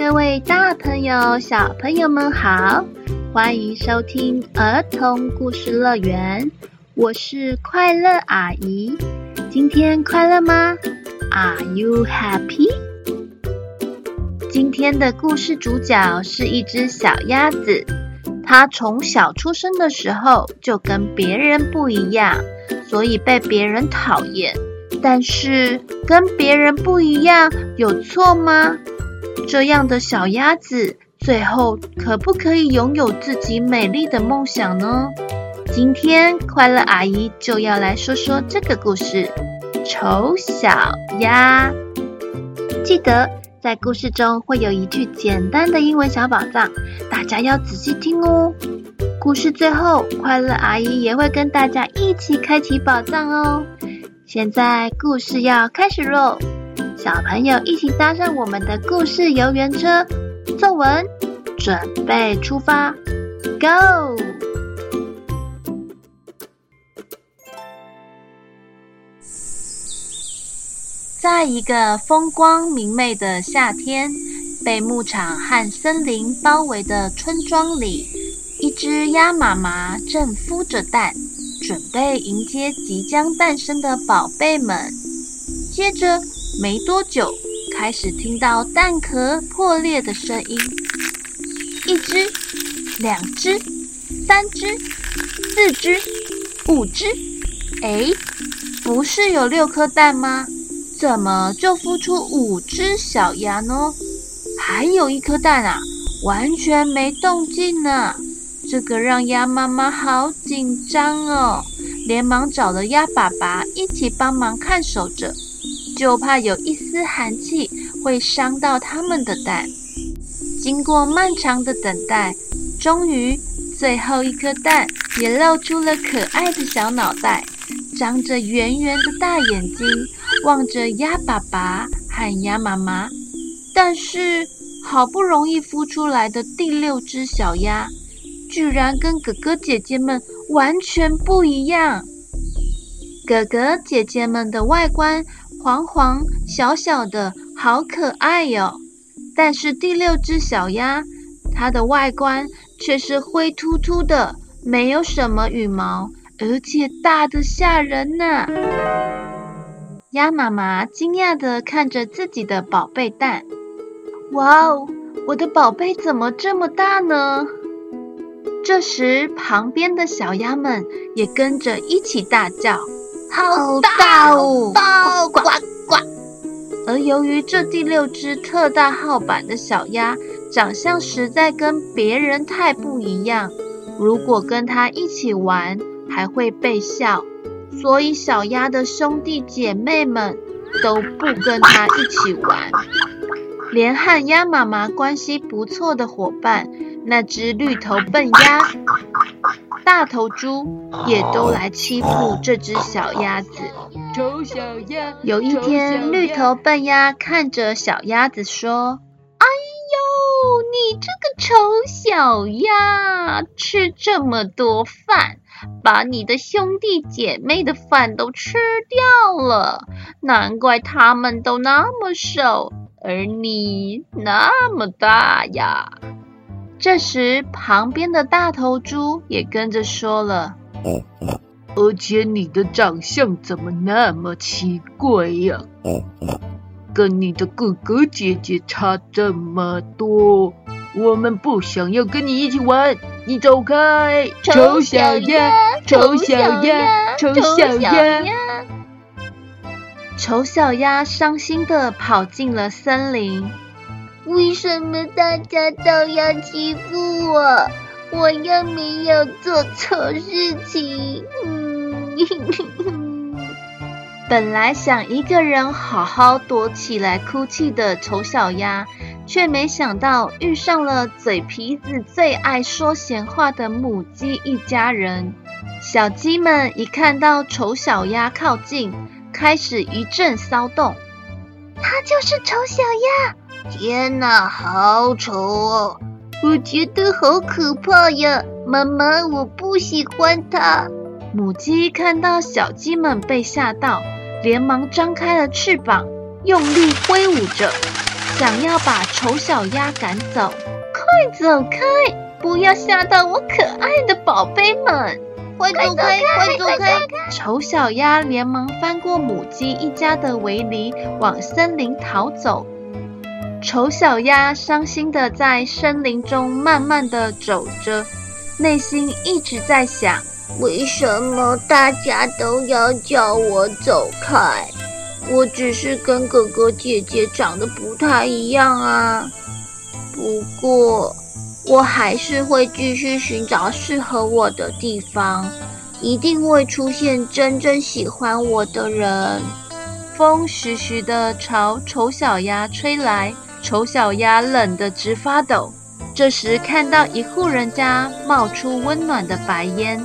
各位大朋友、小朋友们好，欢迎收听儿童故事乐园，我是快乐阿姨。今天快乐吗？Are you happy？今天的故事主角是一只小鸭子，它从小出生的时候就跟别人不一样，所以被别人讨厌。但是跟别人不一样有错吗？这样的小鸭子，最后可不可以拥有自己美丽的梦想呢？今天快乐阿姨就要来说说这个故事《丑小鸭》。记得在故事中会有一句简单的英文小宝藏，大家要仔细听哦。故事最后，快乐阿姨也会跟大家一起开启宝藏哦。现在故事要开始喽！小朋友一起搭上我们的故事游园车，作文，准备出发，Go！在一个风光明媚的夏天，被牧场和森林包围的村庄里，一只鸭妈妈正孵着蛋，准备迎接即将诞生的宝贝们。接着，没多久，开始听到蛋壳破裂的声音。一只、两只、三只、四只、五只。诶，不是有六颗蛋吗？怎么就孵出五只小鸭呢？还有一颗蛋啊，完全没动静呢。这个让鸭妈妈好紧张哦，连忙找了鸭爸爸一起帮忙看守着。就怕有一丝寒气会伤到他们的蛋。经过漫长的等待，终于最后一颗蛋也露出了可爱的小脑袋，张着圆圆的大眼睛，望着鸭爸爸和鸭妈妈。但是好不容易孵出来的第六只小鸭，居然跟哥哥姐姐们完全不一样。哥哥姐姐们的外观，黄黄小小的，好可爱哟、但是第六只小鸭，它的外观却是灰秃秃的，没有什么羽毛，而且大的吓人呢。鸭妈妈惊讶地看着自己的宝贝蛋，哇哦，我的宝贝怎么这么大呢？这时，旁边的小鸭们也跟着一起大叫。好大哦！呱呱呱！而由于这第六只特大号版的小鸭长相实在跟别人太不一样，如果跟它一起玩还会被笑，所以小鸭的兄弟姐妹们都不跟它一起玩，连和鸭妈妈关系不错的伙伴那只绿头笨鸭。大头猪也都来欺负这只小鸭子。丑小鸭，有一天，绿头笨鸭看着小鸭子说：“哎呦，你这个丑小鸭，吃这么多饭，把你的兄弟姐妹的饭都吃掉了，难怪他们都那么瘦，而你那么大呀。”这时，旁边的大头猪也跟着说了：“而且你的长相怎么那么奇怪呀？跟你的哥哥姐姐差这么多，我们不想要跟你一起玩，你走开！丑小鸭，丑小鸭，丑小鸭！丑小鸭伤心的跑进了森林。”为什么大家都要欺负我？我又没有做错事情。嗯，本来想一个人好好躲起来哭泣的丑小鸭，却没想到遇上了嘴皮子最爱说闲话的母鸡一家人。小鸡们一看到丑小鸭靠近，开始一阵骚动。它就是丑小鸭。天哪，好丑哦！我觉得好可怕呀，妈妈，我不喜欢它。母鸡看到小鸡们被吓到，连忙张开了翅膀，用力挥舞着。想要把丑小鸭赶走。快走开！不要吓到我可爱的宝贝们！快走开！快走开！丑小鸭连忙翻过母鸡一家的围篱，往森林逃走。丑小鸭伤心的在森林中慢慢的走着，内心一直在想：为什么大家都要叫我走开？我只是跟哥哥姐姐长得不太一样啊。不过，我还是会继续寻找适合我的地方，一定会出现真正喜欢我的人。风徐徐的朝丑小鸭吹来，丑小鸭冷得直发抖。这时，看到一户人家冒出温暖的白烟，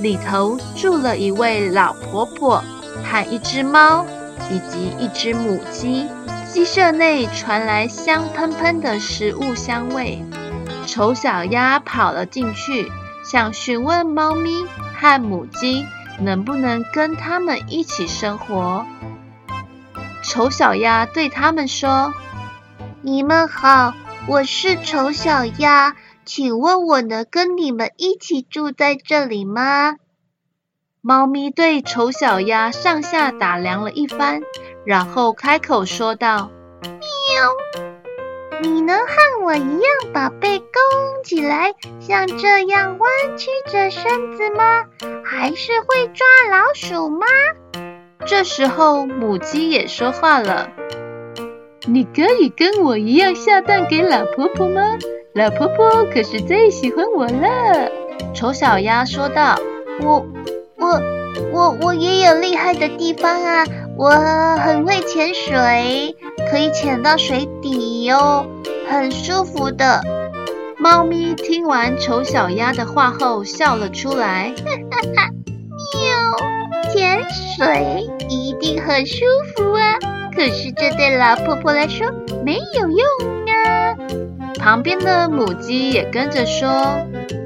里头住了一位老婆婆和一只猫，以及一只母鸡。鸡舍内传来香喷喷的食物香味，丑小鸭跑了进去，想询问猫咪和母鸡能不能跟他们一起生活。丑小鸭对他们说：“你们好，我是丑小鸭，请问我能跟你们一起住在这里吗？”猫咪对丑小鸭上下打量了一番。然后开口说道：“喵，你能和我一样把背弓起来，像这样弯曲着身子吗？还是会抓老鼠吗？”这时候，母鸡也说话了：“你可以跟我一样下蛋给老婆婆吗？老婆婆可是最喜欢我了。”丑小鸭说道：“我、我、我、我也有厉害的地方啊！”我很会潜水，可以潜到水底哟，很舒服的。猫咪听完丑小鸭的话后笑了出来，哈哈哈！喵，潜水一定很舒服啊，可是这对老婆婆来说没有用啊。旁边的母鸡也跟着说。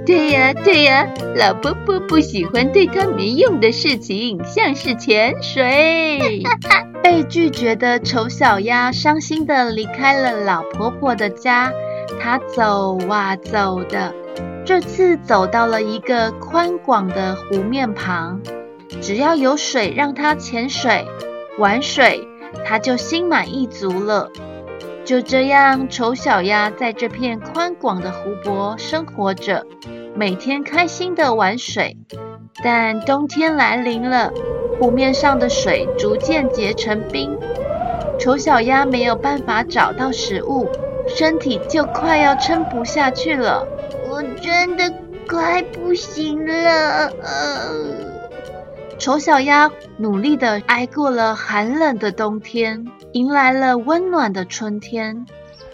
对呀，对呀，老婆婆不喜欢对她没用的事情，像是潜水。被拒绝的丑小鸭伤心的离开了老婆婆的家。它走啊走的，这次走到了一个宽广的湖面旁。只要有水让它潜水玩水，他就心满意足了。就这样，丑小鸭在这片宽广的湖泊生活着，每天开心地玩水。但冬天来临了，湖面上的水逐渐结成冰，丑小鸭没有办法找到食物，身体就快要撑不下去了。我真的快不行了。呃丑小鸭努力地挨过了寒冷的冬天，迎来了温暖的春天。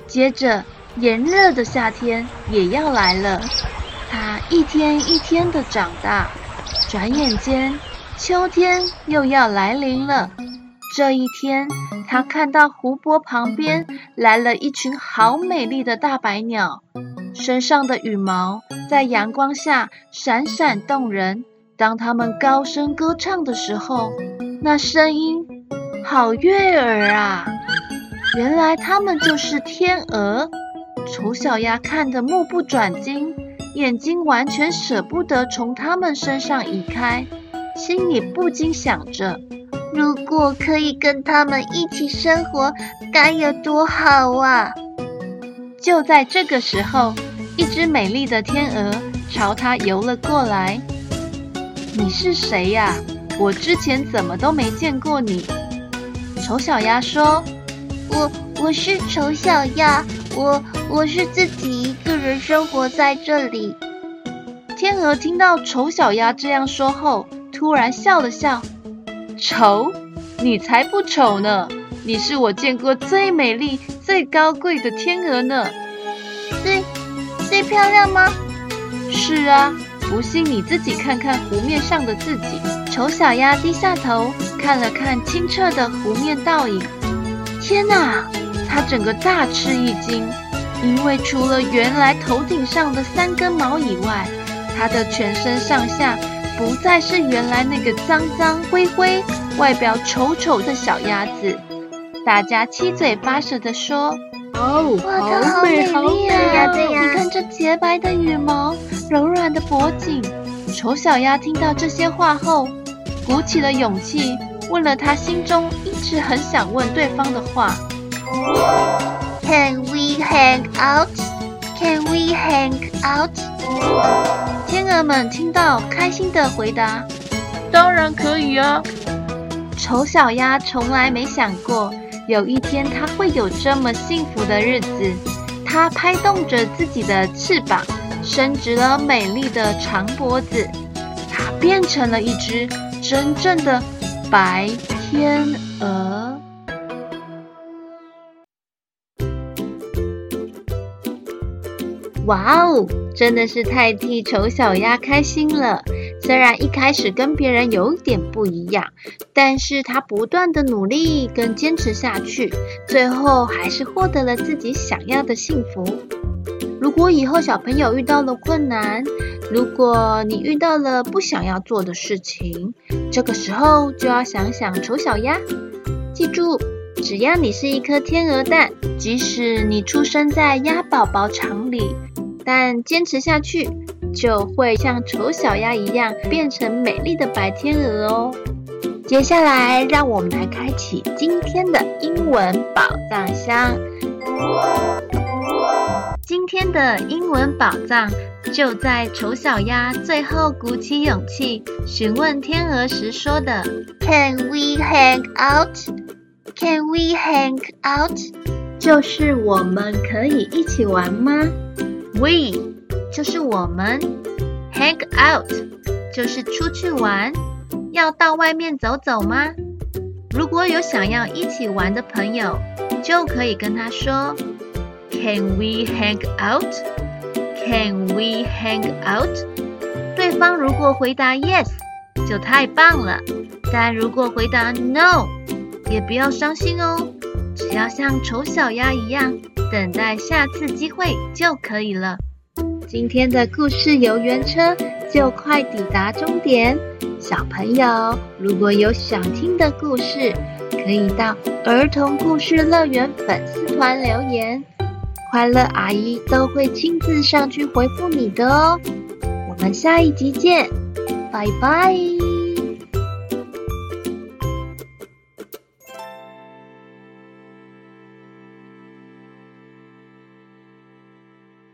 接着，炎热的夏天也要来了。它一天一天地长大，转眼间，秋天又要来临了。这一天，它看到湖泊旁边来了一群好美丽的大白鸟，身上的羽毛在阳光下闪闪动人。当他们高声歌唱的时候，那声音好悦耳啊！原来他们就是天鹅。丑小鸭看得目不转睛，眼睛完全舍不得从他们身上移开，心里不禁想着：如果可以跟他们一起生活，该有多好啊！就在这个时候，一只美丽的天鹅朝它游了过来。你是谁呀？我之前怎么都没见过你。丑小鸭说：“我我是丑小鸭，我我是自己一个人生活在这里。”天鹅听到丑小鸭这样说后，突然笑了笑：“丑？你才不丑呢！你是我见过最美丽、最高贵的天鹅呢。最最漂亮吗？是啊。”不信你自己看看湖面上的自己。丑小鸭低下头看了看清澈的湖面倒影，天哪！它整个大吃一惊，因为除了原来头顶上的三根毛以外，它的全身上下不再是原来那个脏脏灰灰、外表丑丑的小鸭子。大家七嘴八舌地说：“哦，好美，好美呀！你看这洁白的羽毛，柔软的脖颈。丑小鸭听到这些话后，鼓起了勇气，问了他心中一直很想问对方的话：“Can we hang out? Can we hang out?” 天鹅们听到，开心的回答：“当然可以啊！”丑小鸭从来没想过，有一天它会有这么幸福的日子。它拍动着自己的翅膀。伸直了美丽的长脖子，它变成了一只真正的白天鹅。哇哦，真的是太替丑小鸭开心了！虽然一开始跟别人有点不一样，但是他不断的努力跟坚持下去，最后还是获得了自己想要的幸福。如果以后小朋友遇到了困难，如果你遇到了不想要做的事情，这个时候就要想想丑小鸭。记住，只要你是一颗天鹅蛋，即使你出生在鸭宝宝场里，但坚持下去，就会像丑小鸭一样变成美丽的白天鹅哦。接下来，让我们来开启今天的英文宝藏箱。今天的英文宝藏就在丑小鸭最后鼓起勇气询问天鹅时说的：“Can we hang out? Can we hang out?” 就是我们可以一起玩吗？We 就是我们，hang out 就是出去玩，要到外面走走吗？如果有想要一起玩的朋友，就可以跟他说。Can we hang out? Can we hang out? 对方如果回答 yes，就太棒了。但如果回答 no，也不要伤心哦。只要像丑小鸭一样，等待下次机会就可以了。今天的故事游园车就快抵达终点。小朋友，如果有想听的故事，可以到儿童故事乐园粉丝团留言。快乐阿姨都会亲自上去回复你的哦，我们下一集见，拜拜。